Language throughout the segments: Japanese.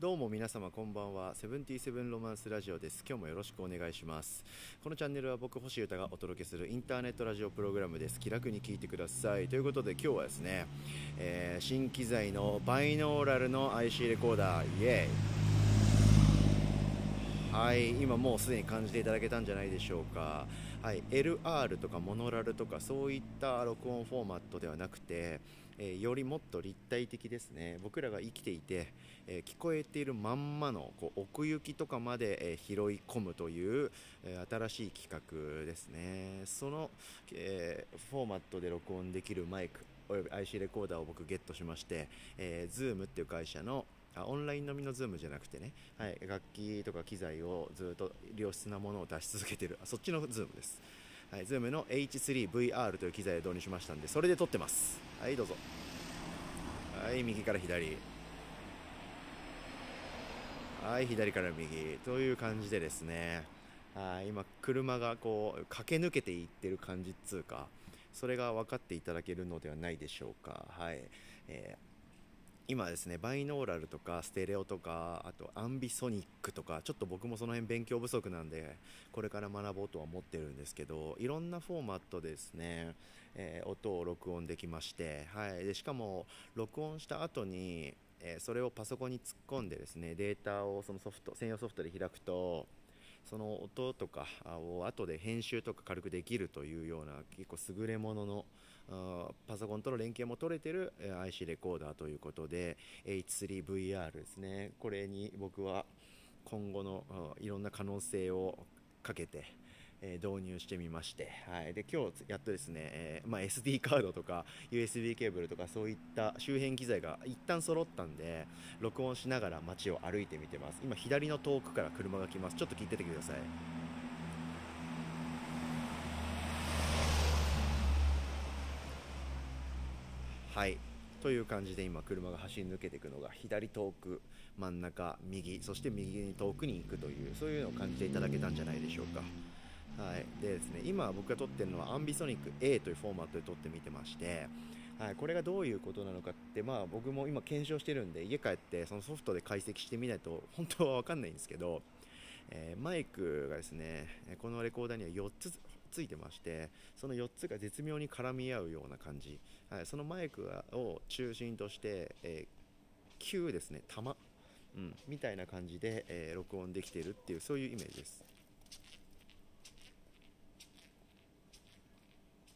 どうも皆様こんばんは。セブンティーセブンロマンスラジオです。今日もよろしくお願いします。このチャンネルは僕星歌がお届けするインターネットラジオプログラムです。気楽に聞いてください。ということで今日はですね、えー、新機材のバイノーラルの IC レコーダー。イエーイ。はい。今もうすでに感じていただけたんじゃないでしょうか。はい、LR とかモノラルとかそういった録音フォーマットではなくてえー、よりもっと立体的ですね僕らが生きていて、えー、聞こえているまんまのこう奥行きとかまで、えー、拾い込むという、え新しい企画ですねその、えフォーマットで録音できるマイクおよび IC レコーダーを僕ゲットしまして、えー、Zoom っていう会社のあオンラインのみの Zoom じゃなくてね、はい、楽器とか機材をずっと良質なものを出し続けてるそっちの Zoom です。はい、Zoom の H3VR という機材を導入しましたんで、それで撮ってます。はい、どうぞ。はい、右から左。はい、左から右。という感じでですね、はい今、車がこう、駆け抜けていってる感じっつうか、それが分かっていただけるのではないでしょうか。はい。えー今ですねバイノーラルとかステレオとかあとアンビソニックとかちょっと僕もその辺勉強不足なんでこれから学ぼうとは思ってるんですけどいろんなフォーマットですね、えー、音を録音できまして、はい、でしかも録音した後に、えー、それをパソコンに突っ込んでですねデータをそのソフト専用ソフトで開くとその音とかを後で編集とか軽くできるというような結構優れもののパソコンとの連携も取れてる IC レコーダーということで H3VR ですね。これに僕は今後のいろんな可能性をかけてえ導入してみまして、はい、で今日やっとですね、えー、まあ、SD カードとか USB ケーブルとかそういった周辺機材が一旦揃ったんで録音しながら街を歩いてみてます。今左の遠くから車が来ます。ちょっと聞いててください。はい。という感じで今車が走り抜けていくのが左遠く真ん中右そして右に遠くに行くというそういうのを感じていただけたんじゃないでしょうか。はい、でですね今僕が撮ってるのはアンビソニック A というフォーマットで撮ってみてまして、はい、これがどういうことなのかって、まあ、僕も今検証してるんで家帰ってそのソフトで解析してみないと本当は分かんないんですけど、えー、マイクがですねこのレコーダーには4つついてましてその4つが絶妙に絡み合うような感じ、はい、そのマイクを中心として、えー、9ですね玉、うん、みたいな感じで、えー、録音できているっていうそういうイメージです。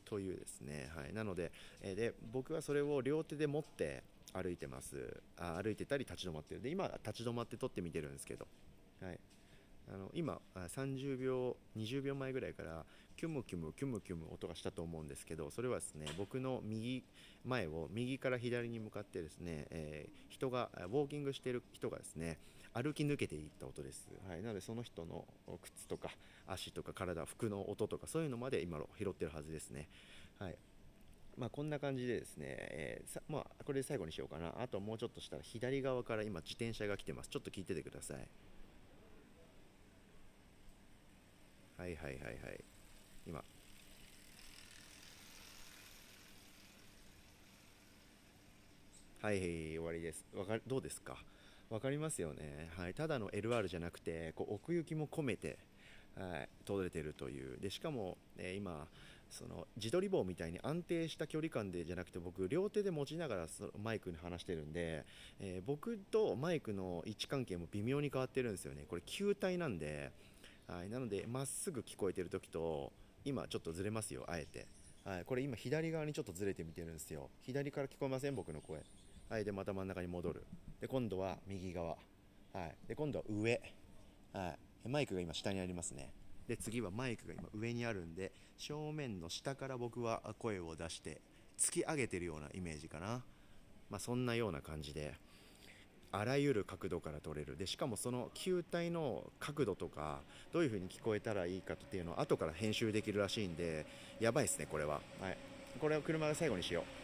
というですね、はい、なので,、え、で僕はそれを両手で持って歩いてます。あ歩いてたり立ち止まってる。で今立ち止まって撮ってみてるんですけど、はい、あの今30秒20秒前ぐらいからキュムキュムキュムキュム音がしたと思うんですけどそれはですね僕の右前を右から左に向かってですね、えー、人がウォーキングしている人がですね歩き抜けていった音です、はい、なのでその人の靴とか足とか体服の音とかそういうのまで今拾ってるはずですねはいまあ、こんな感じでですね、えー、まあ、これで最後にしようかな。あともうちょっとしたら左側から今自転車が来てます。ちょっと聞いててください。はいはいはいはい。今。はい、終わりです。わかどうですか？分かりますよね、はい、ただの LR じゃなくてこう奥行きも込めて、はい、通れてるというでしかも、えー、今その自撮り棒みたいに安定した距離感でじゃなくて僕両手で持ちながらそのマイクに話してるんで、えー、僕とマイクの位置関係も微妙に変わってるんですよねこれ球体なんで、はい、なのでまっすぐ聞こえてる時と今ちょっとずれますよあえて、はい、これ今左側にちょっとずれてみてるんですよ。左から聞こえません僕の声。はい、でまた真ん中に戻る。で今度は右側、はい、で今度は上、はい、マイクが今下にありますね。で次はマイクが今上にあるんで正面の下から僕は声を出して突き上げてるようなイメージかな、まあ、そんなような感じで。あらゆる角度から撮れる。でしかもその球体の角度とかどういう風に聞こえたらいいかっていうのを後から編集できるらしいんでやばいですねこれは、はい、これを車が最後にしよう。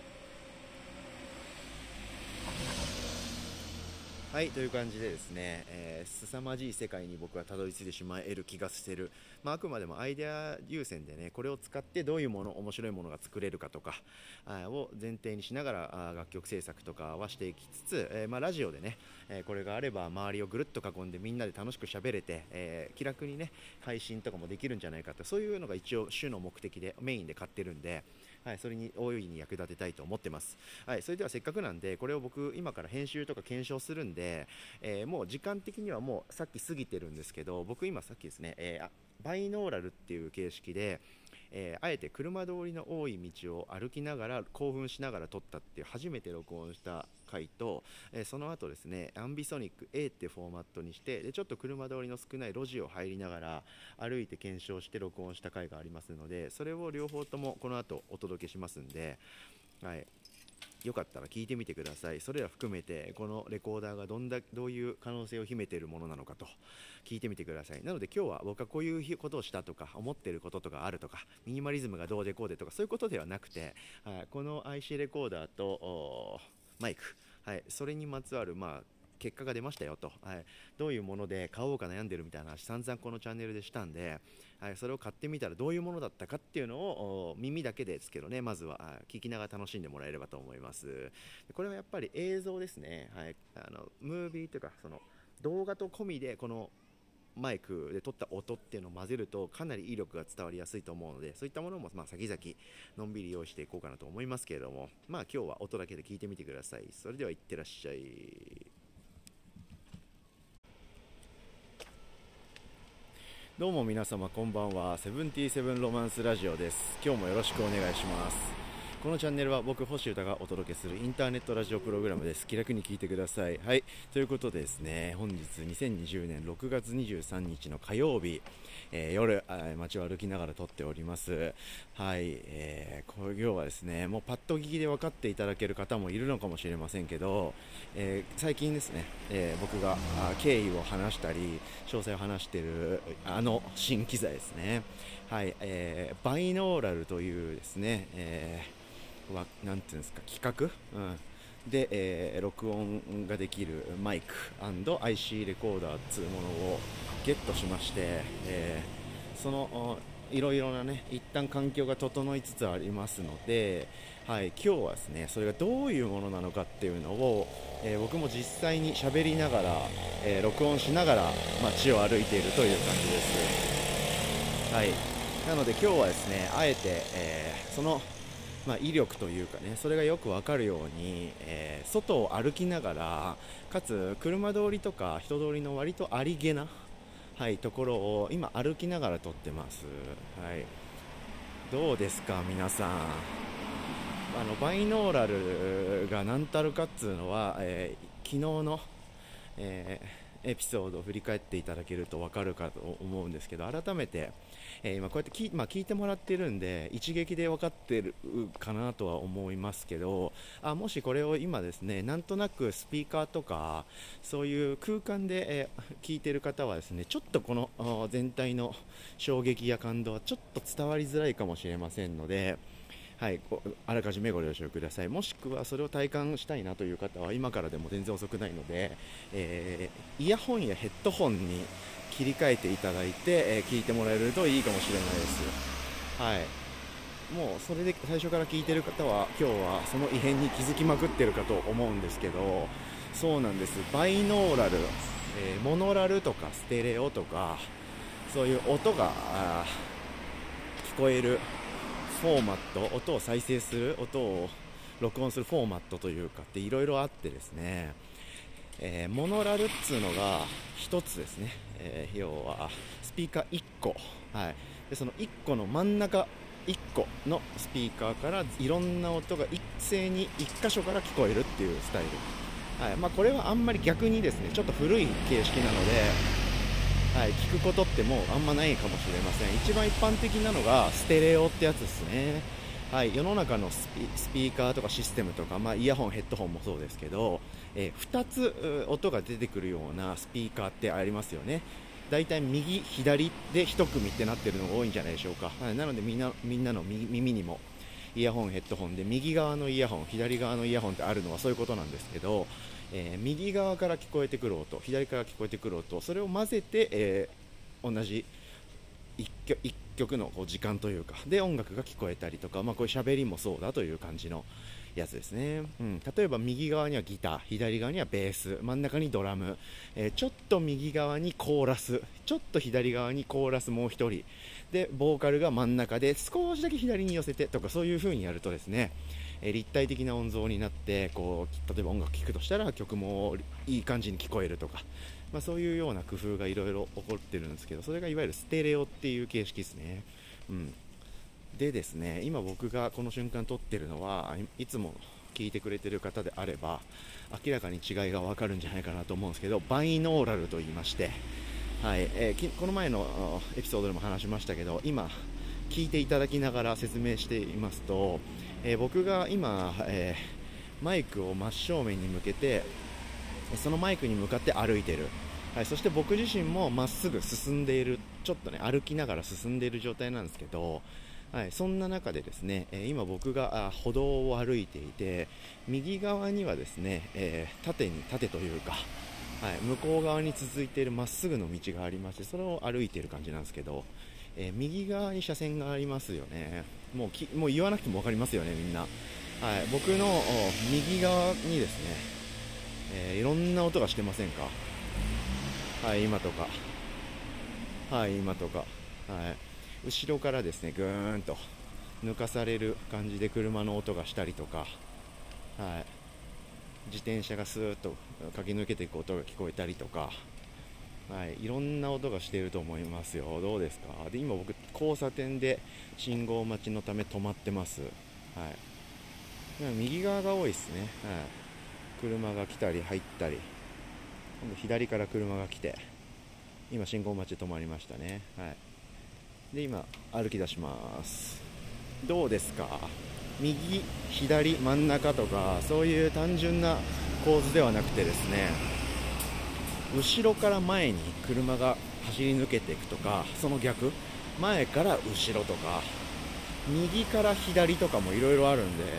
はいという感じでですね、えー、凄まじい世界に僕はたどり着いてしまえる気がしてる、まあ、あくまでもアイデア優先でねこれを使ってどういうもの面白いものが作れるかとかあを前提にしながらあ楽曲制作とかはしていきつつ、えー、まあ、ラジオでね、えー、これがあれば周りをぐるっと囲んでみんなで楽しく喋れて、え気楽にね配信とかもできるんじゃないかとそういうのが一応主の目的でメインで買ってるんで。はい、それに大いに役立てたいと思ってます。はい、それではせっかくなんで、これを僕、今から編集とか検証するんで、えー、もう時間的にはもうさっき過ぎてるんですけど、僕今さっきですね、えー、バイノーラルっていう形式で、えー、あえて車通りの多い道を歩きながら興奮しながら撮ったっていう初めて録音した回と、え、その後ですねアンビソニック A ってフォーマットにしてでちょっと車通りの少ない路地を入りながら歩いて検証して録音した回がありますのでそれを両方ともこの後お届けしますんで、はい、よかったら聞いてみてください。それら含めてこのレコーダーがどんだどういう可能性を秘めているものなのかと聞いてみてください。なので今日は僕はこういうことをしたとか思っていることとかあるとかミニマリズムがどうでこうでとかそういうことではなくて、はい、この IC レコーダーとマイク、はい、それにまつわるまあ結果が出ましたよと、はい、どういうもので買おうか悩んでるみたいな話散々このチャンネルでしたんで、はい、それを買ってみたらどういうものだったかっていうのを耳だけですけどねまずは。聞きながら楽しんでもらえればと思います。これはやっぱり映像ですね、はい、あのムービーというかその動画と込みでこのマイクで撮った音っていうのを混ぜるとかなり威力が伝わりやすいと思うのでそういったものもまあ先々のんびり用意していこうかなと思いますけれどもまあ今日は音だけで聞いてみてください。それではいってらっしゃい。どうも皆様こんばんは。セブンティーセブンロマンスラジオです。今日もよろしくお願いします。このチャンネルは僕星歌がお届けするインターネットラジオプログラムです。気楽に聞いてください。はい。ということでですね。本日2020年6月23日の火曜日、えー、夜街を歩きながら撮っております。はい、えー、今日はですねもうパッと聞きで分かっていただける方もいるのかもしれませんけど、えー、最近ですね、えー、僕が経緯を話したり詳細を話しているあの新機材ですね。はい、えー、バイノーラルというですね、えーはなんていうんですか企画、うん、で、えー、録音ができるマイク &IC レコーダーというものをゲットしまして、えー、そのいろいろなね一旦環境が整いつつありますので、はい、今日はですねそれがどういうものなのかっていうのを、えー、僕も実際に喋りながら、えー、録音しながら街を歩いているという感じです。はい。なので今日はですねあえて、えー、そのまあ、威力というかねそれがよくわかるように、えー、外を歩きながらかつ車通りとか人通りの割とありげな、はい、ところを今歩きながら撮ってます、はい、どうですか皆さん。あのバイノーラルが何たるかっつうのは、えー、昨日の、えー、エピソードを振り返っていただけると分かるかと思うんですけど改めてえー、今こうやって聞,、まあ、聞いてもらってるんで一撃で分かってるかなとは思いますけどあもしこれを今ですねなんとなくスピーカーとかそういう空間で、えー、聞いてる方はですねちょっとこの全体の衝撃や感動はちょっと伝わりづらいかもしれませんので。はい、あらかじめご了承ください。もしくはそれを体感したいなという方は今からでも全然遅くないので、えー、イヤホンやヘッドホンに切り替えていただいて、えー、聞いてもらえるといいかもしれないです。はい。もうそれで最初から聞いてる方は今日はその異変に気づきまくってるかと思うんですけどそうなんです。バイノーラル、えー、モノラルとかステレオとかそういう音が聞こえるフォーマット音を再生する音を録音するフォーマットというかっていろいろあってですね。えー、モノラルっつうのが1つですね、えー、要はスピーカー1個、はい、でその1個の真ん中1個のスピーカーからいろんな音が一斉に1箇所から聞こえるっていうスタイル、はい。まあ、これはあんまり逆にですねちょっと古い形式なので、はい、聞くことってもうあんまないかもしれません一番一般的なのがステレオってやつですねはい、世の中のスピーカーとかシステムとか、まあ、イヤホン、ヘッドホンもそうですけど、えー、2つ音が出てくるようなスピーカーってありますよね。だいい右、左で1組ってなってるのが多いんじゃないでしょうか。はい、なのでみんなみんなの耳にもイヤホン、ヘッドホン。で右側のイヤホン、左側のイヤホンってあるのはそういうことなんですけど、えー、右側から聞こえてくる音左から聞こえてくる音それを混ぜて、えー、同じ1曲のこう時間というかで音楽が聞こえたりとか、まあ、こういう喋りもそうだという感じのやつですね、うん、例えば右側にはギター左側にはベース真ん中にドラム、えー、ちょっと右側にコーラスちょっと左側にコーラスもう1人。でボーカルが真ん中で少しだけ左に寄せてとかそういう風にやるとですねえ立体的な音像になってこう例えば音楽聴くとしたら曲もいい感じに聞こえるとか、まあ、そういうような工夫がいろいろ起こってるんですけどそれがいわゆるステレオっていう形式ですね。うんでですね今僕がこの瞬間撮ってるのはいつも聞いてくれてる方であれば明らかに違いがわかるんじゃないかなと思うんですけどバイノーラルと言いまして、はいえー、この前のエピソードでも話しましたけど今聞いていただきながら説明していますとえー、僕が今、えー、マイクを真正面に向けてそのマイクに向かって歩いてる、はい、そして僕自身もまっすぐ進んでいるちょっとね歩きながら進んでいる状態なんですけど、はい、そんな中でですね、え、今僕が歩道を歩いていて右側にはですね、え、縦に縦というか、はい、向こう側に続いているまっすぐの道がありましてそれを歩いている感じなんですけど、えー、右側に車線がありますよね。もうきもう言わなくても分かりますよねみんな、はい、僕の右側にですね、えー、いろんな音がしてませんか？はい今とか。はい今とか。はい。後ろからですねぐーんと抜かされる感じで車の音がしたりとか、はい、自転車がスーッと駆け抜けていく音が聞こえたりとか、はい、いろんな音がしていると思いますよ、どうですか、で今、僕、交差点で信号待ちのため止まってます、はい、右側が多いですね、はい、車が来たり入ったり、今度左から車が来て、今、信号待ちで止まりましたね、はい、で今、歩き出します、どうですか、右、左、真ん中とか、そういう単純な構図ではなくてですね、後ろから前に車が走り抜けていくとかその逆前から後ろとか右から左とかもいろいろあるんで、うん、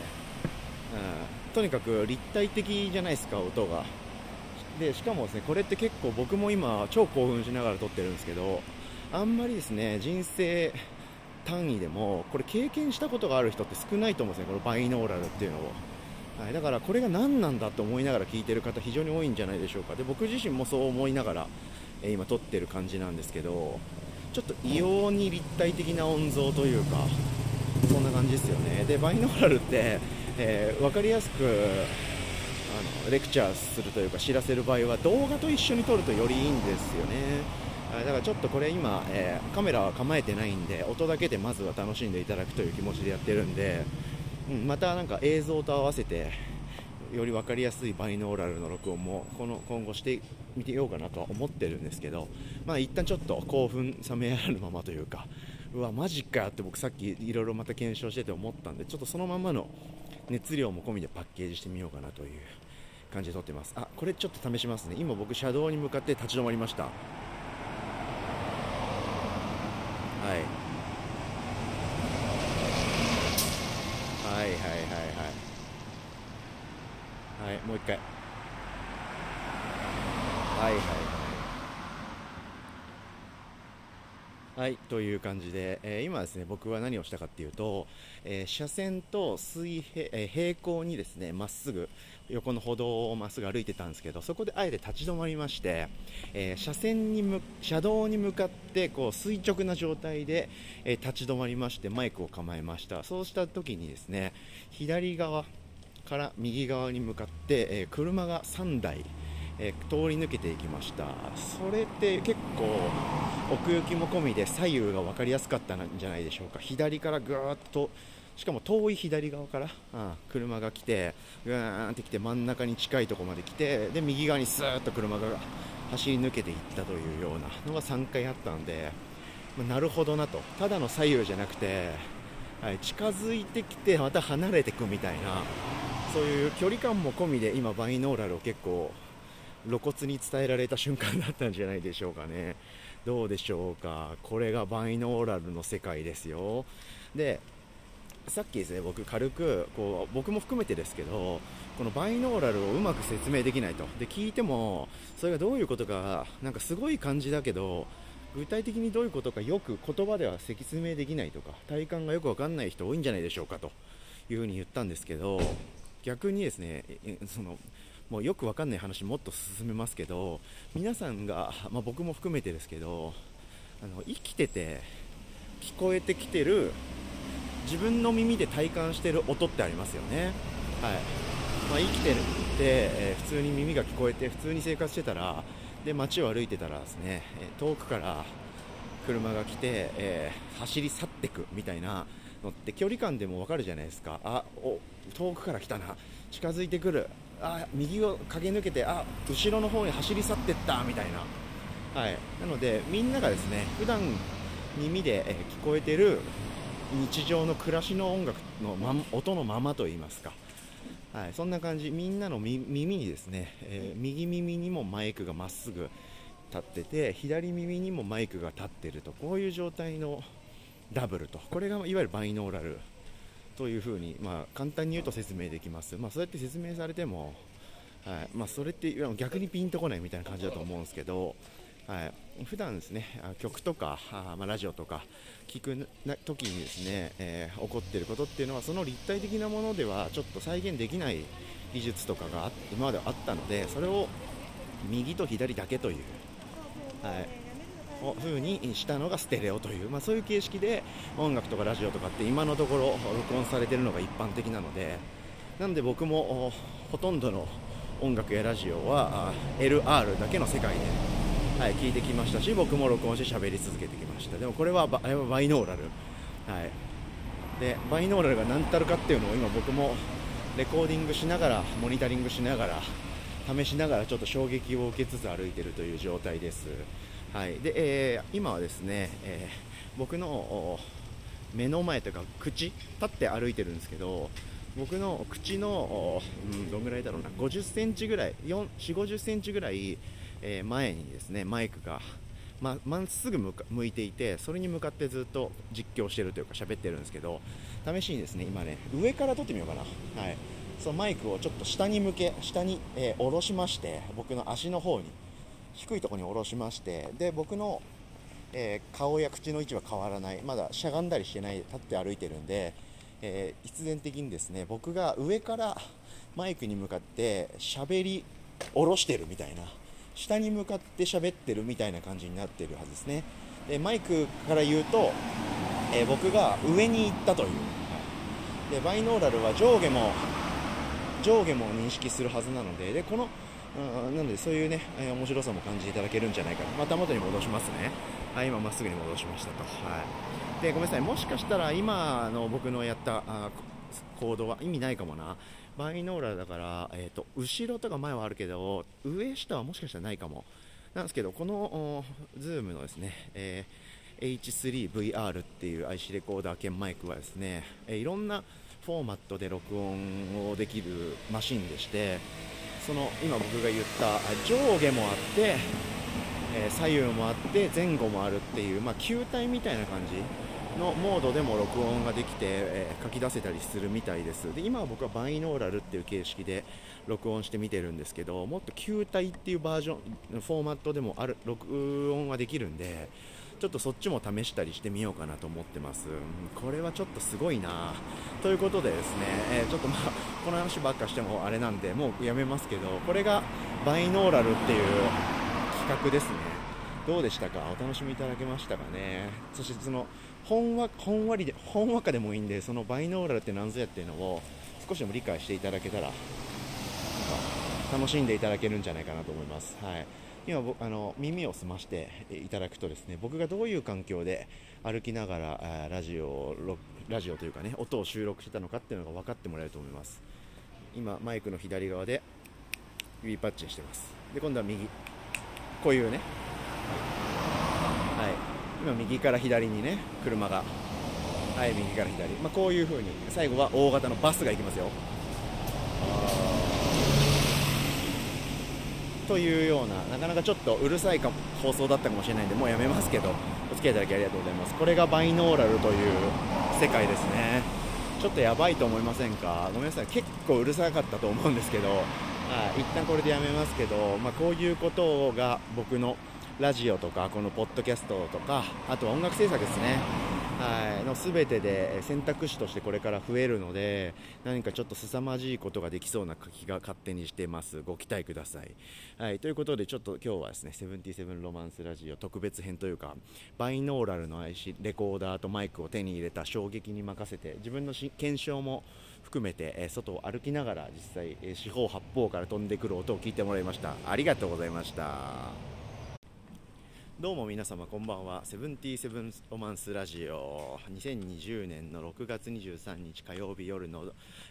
とにかく立体的じゃないですか音が。でしかもですねこれって結構僕も今超興奮しながら撮ってるんですけどあんまりですね人生単位でもこれ経験したことがある人って少ないと思うんですね。このバイノーラルっていうのを。はい、だからこれが何なんだと思いながら聞いてる方非常に多いんじゃないでしょうか。で僕自身もそう思いながら、えー、今撮ってる感じなんですけどちょっと異様に立体的な音像というかそんな感じですよね。でバイノーラルって、えー、分かりやすくあのレクチャーするというか知らせる場合は動画と一緒に撮るとよりいいんですよね。だからちょっとこれ今、えー、カメラは構えてないんで音だけでまずは楽しんでいただくという気持ちでやってるんでうん、またなんか映像と合わせてより分かりやすいバイノーラルの録音もこの今後してみてようかなとは思ってるんですけど、まあ一旦ちょっと興奮冷めやらぬままというかうわマジかって僕さっきいろいろまた検証してて思ったんでちょっとそのままの熱量も込みでパッケージしてみようかなという感じで撮ってます。あこれちょっと試しますね。今僕車道に向かって立ち止まりました。はい。はいはいはいはい。はいもう一回はいはいはいという感じで、えー、今ですね僕は何をしたかっていうと、えー、車線と水平,、えー、平行にですねまっすぐ横の歩道をまっすぐ歩いてたんですけどそこであえて立ち止まりまして、え、車線にむ車道に向かってこう垂直な状態で、え、立ち止まりましてマイクを構えました。そうした時にですね左側から右側に向かって、え、車が3台えー、通り抜けていきましたそれって結構奥行きも込みで左右が分かりやすかったんじゃないでしょうか左からぐーっとしかも遠い左側から、うん、車が来て、ぐーんって来て真ん中に近いところまで来て、で、右側にスーッと車が走り抜けていったというようなのが3回あったんで、まあ、なるほどなと。ただの左右じゃなくて、はい、近づいてきてまた離れていくみたいな、そういう距離感も込みで今バイノーラルを結構露骨に伝えられた瞬間だったんじゃないでしょうかね。どうでしょうか。これがバイノーラルの世界ですよ。で、さっきですね僕軽くこう僕も含めてですけどこのバイノーラルをうまく説明できないとで聞いてもそれがどういうことかなんかすごい感じだけど具体的にどういうことかよく言葉では説明できないとか体感がよく分かんない人多いんじゃないでしょうかというふうに言ったんですけど逆にですねそのもうよく分かんない話もっと進めますけど皆さんが、まあ、僕も含めてですけどあの生きてて聞こえてきてる自分の耳で体感してる音ってありますよね、はい。まあ、生きてるって、えー、普通に耳が聞こえて普通に生活してたらで街を歩いてたらですね、遠くから車が来て、えー、走り去ってくみたいなのって距離感でも分かるじゃないですか。あお遠くから来たな。近づいてくる。あ右を駆け抜けてあ後ろの方に走り去っていったみたいな、はい、なのでみんながですね普段耳で、聞こえてる日常の暮らしの音楽の、ま、音のままといいますか、はい、そんな感じ。みんなの耳にですね、えー、右耳にもマイクがまっすぐ立ってて左耳にもマイクが立ってるとこういう状態のダブルと。これがいわゆるバイノーラルというふうに、まあ、簡単に言うと説明できます、まあ、そうやって説明されても、はい。まあ、それって逆にピンとこないみたいな感じだと思うんですけど、はい、普段ですね曲とかあ、まあ、ラジオとか聞くな時にですね、えー、起こっていることっていうのはその立体的なものではちょっと再現できない技術とかが今まではあったのでそれを右と左だけという、はい、風にしたのがステレオという、まあ、そういう形式で音楽とかラジオとかって今のところ録音されてるのが一般的なのでなんで僕もほとんどの音楽やラジオは LR だけの世界ではい、聞いてきましたし僕も録音して喋り続けてきました。でもこれはババイノーラル、はい、でバイノーラルが何たるかっていうのを今僕もレコーディングしながらモニタリングしながら試しながらちょっと衝撃を受けつつ歩いているという状態です、はい。でえー、今はですね、えー、僕の目の前というか口立って歩いてるんですけど僕の口の、うん、どんぐらいだろうな50センチぐらい4 4 50センチぐらいえー、前にですねマイクがまっすぐ向いていてそれに向かってずっと実況してるというか喋ってるんですけど試しにですね今ね上から撮ってみようかな、はい、そのマイクをちょっと下に向け下に、えー、下ろしまして僕の足の方に低いところに下ろしましてで僕の、えー、顔や口の位置は変わらない。まだしゃがんだりしてない立って歩いてるんで、えー、必然的にですね僕が上からマイクに向かって喋り下ろしてるみたいな下に向かって喋ってるみたいな感じになってるはずですね。でマイクから言うと、えー、僕が上に行ったという。でバイノーラルは上下も上下も認識するはずなのででこのなのでそういうね、えー、面白さも感じていただけるんじゃないかな。また元に戻しますね。はい今まっすぐに戻しましたと。はい。でごめんなさい。もしかしたら今の僕のやったあ行動は意味ないかもな。バイノーラだから、えーと、後ろとか前はあるけど上下はもしかしたらないかも。なんですけどこのズームのですね、えー、H3VR っていう IC レコーダー兼マイクはですね、え、いろんなフォーマットで録音をできるマシンでしてその今僕が言った上下もあって、えー、左右もあって前後もあるっていう、まあ、球体みたいな感じのモードでも録音ができて、えー、書き出せたりするみたいです。で今は僕はバイノーラルっていう形式で録音してみてるんですけどもっと球体っていうバージョンフォーマットでもある録音はできるんでちょっとそっちも試したりしてみようかなと思ってます。これはちょっとすごいな。ということでですね、え、ちょっとまあ この話ばっかしてもあれなんでもうやめますけどこれがバイノーラルっていう企画ですね。どうでしたか？お楽しみいただけましたかね？そしてそのほんわほんわりでほんわかでもいいんでそのバイノーラルって何ぞやっていうのを少しでも理解していただけたら楽しんでいただけるんじゃないかなと思います。はい。今あの耳を澄ましていただくとですね僕がどういう環境で歩きながらラジオラジオというかね音を収録してたのかっていうのが分かってもらえると思います。今マイクの左側で指パッチンしてます。で今度は右。こういうね。はい。今右から左にね車が。はい右から左、まあ、こういう風に。最後は大型のバスが行きますよ。というようななかなかちょっとうるさいか放送だったかもしれないんでもうやめますけどお付き合いいただきありがとうございます。これがバイノーラルという世界ですね。ちょっとやばいと思いませんか？ごめんなさい。結構うるさかったと思うんですけど、はい、一旦これでやめますけど、まあ、こういうことが僕のラジオとかこのポッドキャストとかあとは音楽制作ですね。はい、の全てで選択肢としてこれから増えるので何かちょっと凄まじいことができそうな気が勝手にしてます。ご期待ください、はい、ということでちょっと今日はですねセブンティセブンロマンスラジオ特別編というかバイノーラルの IC レコーダーとマイクを手に入れた衝撃に任せて自分の検証も含めて、え外を歩きながら実際、え四方八方から飛んでくる音を聞いてもらいました。ありがとうございました。どうも皆様こんばんは。セブンティーセブンロマンスラジオ。2020年の6月23日火曜日夜の、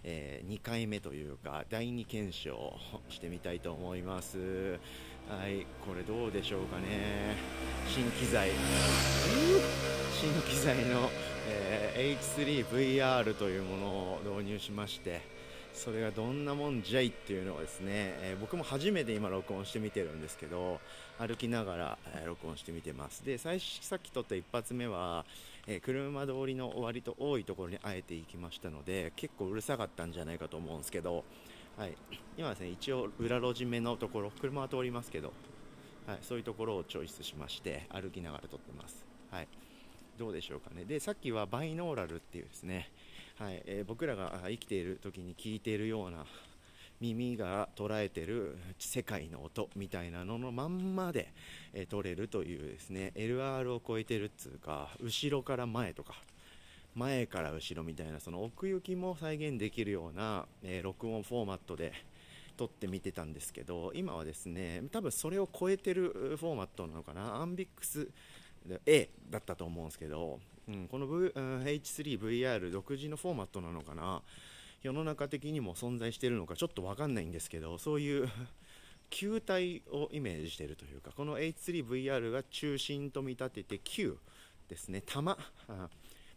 えー、2回目というか第2検証してみたいと思います。はいこれどうでしょうかね。新機材新機材の、えー、H3VR というものを導入しましてそれがどんなもんじゃいっていうのをですね、えー、僕も初めて今録音してみてるんですけど歩きながら、え、録音してみてます。で最初さっき撮った一発目は、えー、車通りの割と多いところにあえて行きましたので結構うるさかったんじゃないかと思うんですけど、はい、今ですね一応裏路地目のところ車は通りますけど、はい、そういうところをチョイスしまして歩きながら撮ってます、はい、どうでしょうかね。でさっきはバイノーラルっていうですねはい。えー、僕らが生きている時に聞いているような耳が捉えてる世界の音みたいなののまんまで、え、撮れるというですね LR を超えてるっつうか後ろから前とか前から後ろみたいなその奥行きも再現できるような、え、録音フォーマットで撮ってみてたんですけど今はですね多分それを超えてるフォーマットなのかなアンビックス A だったと思うんですけどうん、この、v うん、H3VR 独自のフォーマットなのかな世の中的にも存在しているのかちょっと分かんないんですけどそういう 球体をイメージしているというかこの H3VR が中心と見立てて球ですね玉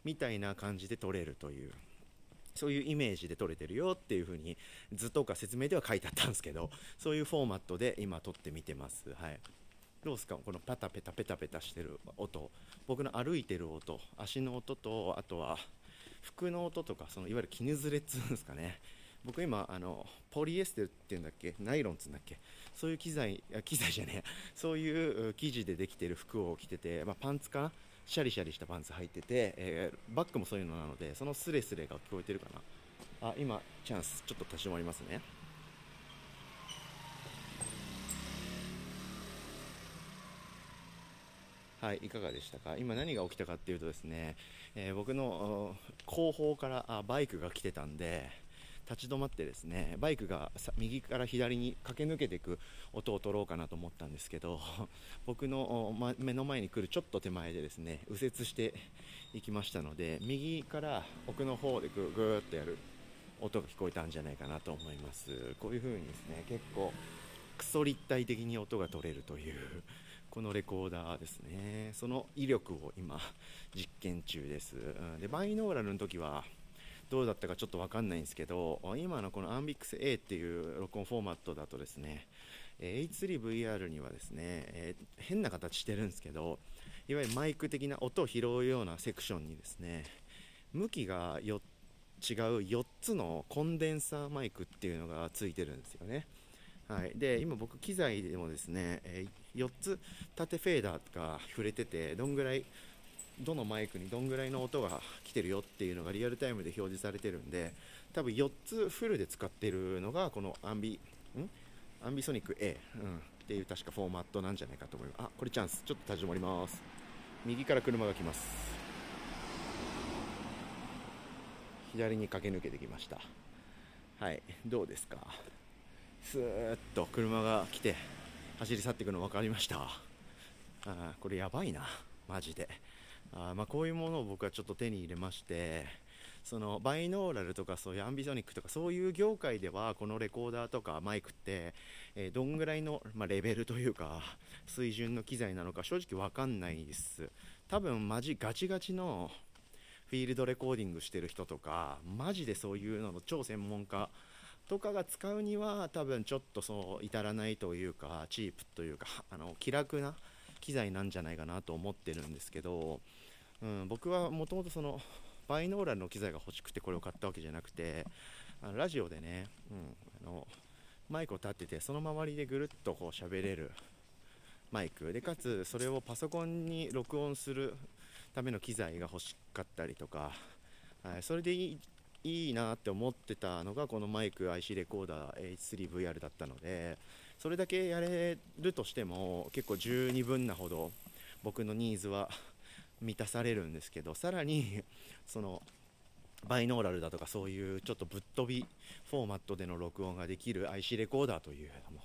みたいな感じで撮れるというそういうイメージで撮れてるよっていう風に図とか説明では書いてあったんですけどそういうフォーマットで今撮ってみてます。はい。どうですか？このパタペタペタペタしてる音。僕の歩いてる音。足の音とあとは服の音とかそのいわゆる絹ずれっつうんですかね。僕今あのポリエステルって言うんだっけ？ナイロンっつうんだっけ？そういう機材機材じゃねえそういう生地でできてる服を着てて、まあ、パンツかな？シャリシャリしたパンツ履いてて、えー、バッグもそういうのなのでそのスレスレが聞こえてるかな。あ今チャンスちょっと立ち止まりますね。はい、いかがでしたか？今何が起きたかっていうとですね、えー、僕の後方からあバイクが来てたんで立ち止まってですねバイクが右から左に駆け抜けていく音を取ろうかなと思ったんですけど 僕の、ま、目の前に来るちょっと手前でですね右折していきましたので右から奥の方でぐーっとやる音が聞こえたんじゃないかなと思います。こういう風にですね結構クソ立体的に音が取れるというこのレコーダーですね。その威力を今 実験中です、うん、でバイノーラルの時はどうだったかちょっと分かんないんですけど今のこの AMBIX-A っていう録音フォーマットだとですね H3VR にはですね、えー、変な形してるんですけどいわゆるマイク的な音を拾うようなセクションにですね向きが違う4つのコンデンサーマイクっていうのがついてるんですよね。はい、で今僕機材でもですね、えー、4つ縦フェーダーが触れててどんぐらいどのマイクにどんぐらいの音が来てるよっていうのがリアルタイムで表示されてるんで多分4つフルで使ってるのがこのアンビん？アンビソニック A、うん、っていう確かフォーマットなんじゃないかと思います。あこれチャンス。ちょっと立ち止まります。右から車が来ます。左に駆け抜けてきました。はいどうですか？スーッと車が来て走り去っていくの分かりました。あこれやばいな。マジで。あまあ、こういうものを僕はちょっと手に入れましてそのバイノーラルとかそういうアンビソニックとかそういう業界ではこのレコーダーとかマイクって、えー、どんぐらいの、まあ、レベルというか水準の機材なのか正直分かんないです。多分マジガチガチのフィールドレコーディングしてる人とかマジでそういうのの超専門家とかが使うには多分ちょっとそう至らないというかチープというか あの気楽な機材なんじゃないかなと思ってるんですけど、うん、僕はもともとそのバイノーラルの機材が欲しくてこれを買ったわけじゃなくてあのラジオでね、うん、あのマイクを立ててその周りでぐるっとこう喋れるマイク。でかつそれをパソコンに録音するための機材が欲しかったりとか、はい、それでいいいなって思ってたのがこのマイク IC レコーダー H3VR だったのでそれだけやれるとしても結構十二分なほど僕のニーズは満たされるんですけどさらにそのバイノーラルだとかそういうちょっとぶっ飛びフォーマットでの録音ができる IC レコーダーというのも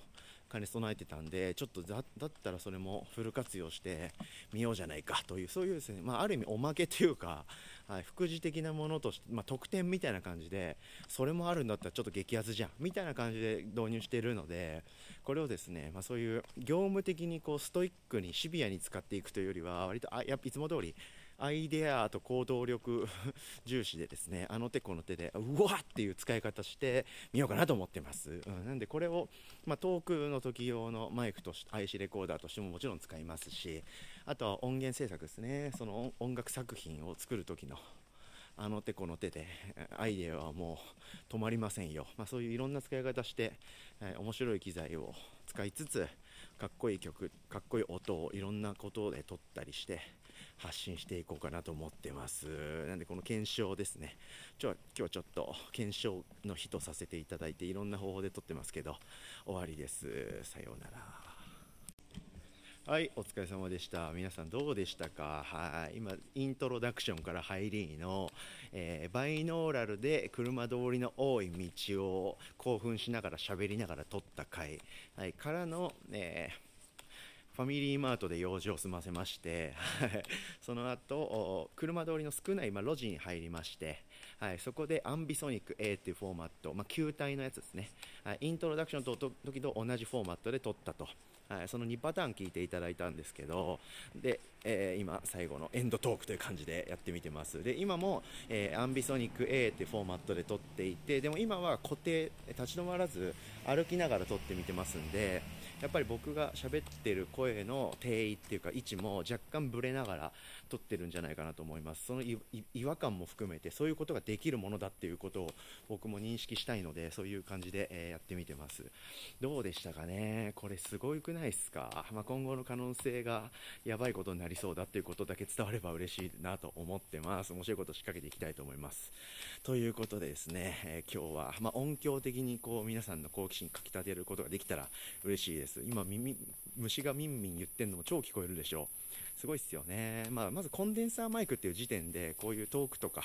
兼ね備えてたんでちょっとだったらそれもフル活用してみようじゃないかというそういうですね、まあ、ある意味おまけというか、はい、副次的なものとして、まあ、特典みたいな感じでそれもあるんだったらちょっと激アツじゃんみたいな感じで導入しているのでこれをですね、まあ、そういう業務的にこうストイックにシビアに使っていくというよりは割とあやいつも通りアイデアと行動力 重視でですねあの手この手でうわっていう使い方してみようかなと思ってます、うん、なんでこれを、まあ、トークの時用のマイクとし IC レコーダーとしてももちろん使いますしあとは音源制作ですね。その音楽作品を作る時のあの手この手でアイデアはもう止まりませんよ、まあ、そういういろんな使い方して、えー、面白い機材を使いつつかっこいい曲かっこいい音をいろんなことで撮ったりして発信していこうかなと思ってます。なんでこの検証ですね。ちょ今日ちょっと検証の日とさせていただいていろんな方法で撮ってますけど終わりです。さようなら。はい、お疲れ様でした。皆さんどうでしたか？はい、今、イントロダクションから入りの、えー、バイノーラルで車通りの多い道を興奮しながら喋りながら撮った回、はい、からの、えーファミリーマートで用事を済ませまして、その後車通りの少ない、ま、路地に入りまして、はい、そこでアンビソニック A っていうフォーマット、ま、球体のやつですね、はい、イントロダクションと時と同じフォーマットで撮ったと。はい、その2パターン聞いていただいたんですけど、で、えー、今、最後のエンドトークという感じでやってみてます。で、今も、えー、アンビソニック A っていうフォーマットで撮っていて、でも今は固定、立ち止まらず歩きながら撮ってみてますんで、やっぱり僕が喋ってる声の定位っていうか位置も若干ブレながら撮ってるんじゃないかなと思います。その違和感も含めてそういうことができるものだっていうことを僕も認識したいのでそういう感じで、えやってみてます。どうでしたかね？これすごくないですか、まあ、今後の可能性がやばいことになりそうだっていうことだけ伝われば嬉しいなと思ってます。面白いこと仕掛けていきたいと思います。ということでですね、えー、今日は、まあ、音響的にこう皆さんの好奇心かきたてることができたら嬉しいです。今耳虫がみんみん言ってるのも超聞こえるでしょう。すごいっすよね、まあ、まずコンデンサーマイクっていう時点でこういうトークとか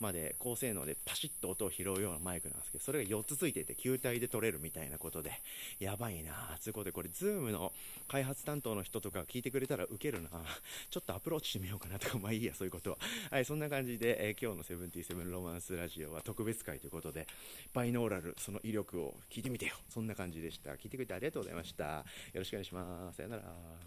まで高性能でパシッと音を拾うようなマイクなんですけどそれが4つついてて球体で撮れるみたいなことでやばいなつうことでこれ Zoom の開発担当の人とか聞いてくれたらウケるなちょっとアプローチしてみようかなとかまあいいやそういうことは。はいそんな感じで、えー、今日の77ロマンスラジオは特別会ということでバイノーラルその威力を聞いてみてよ。そんな感じでした。聞いてくれてありがとうございました。よろしくお願いします。さよなら。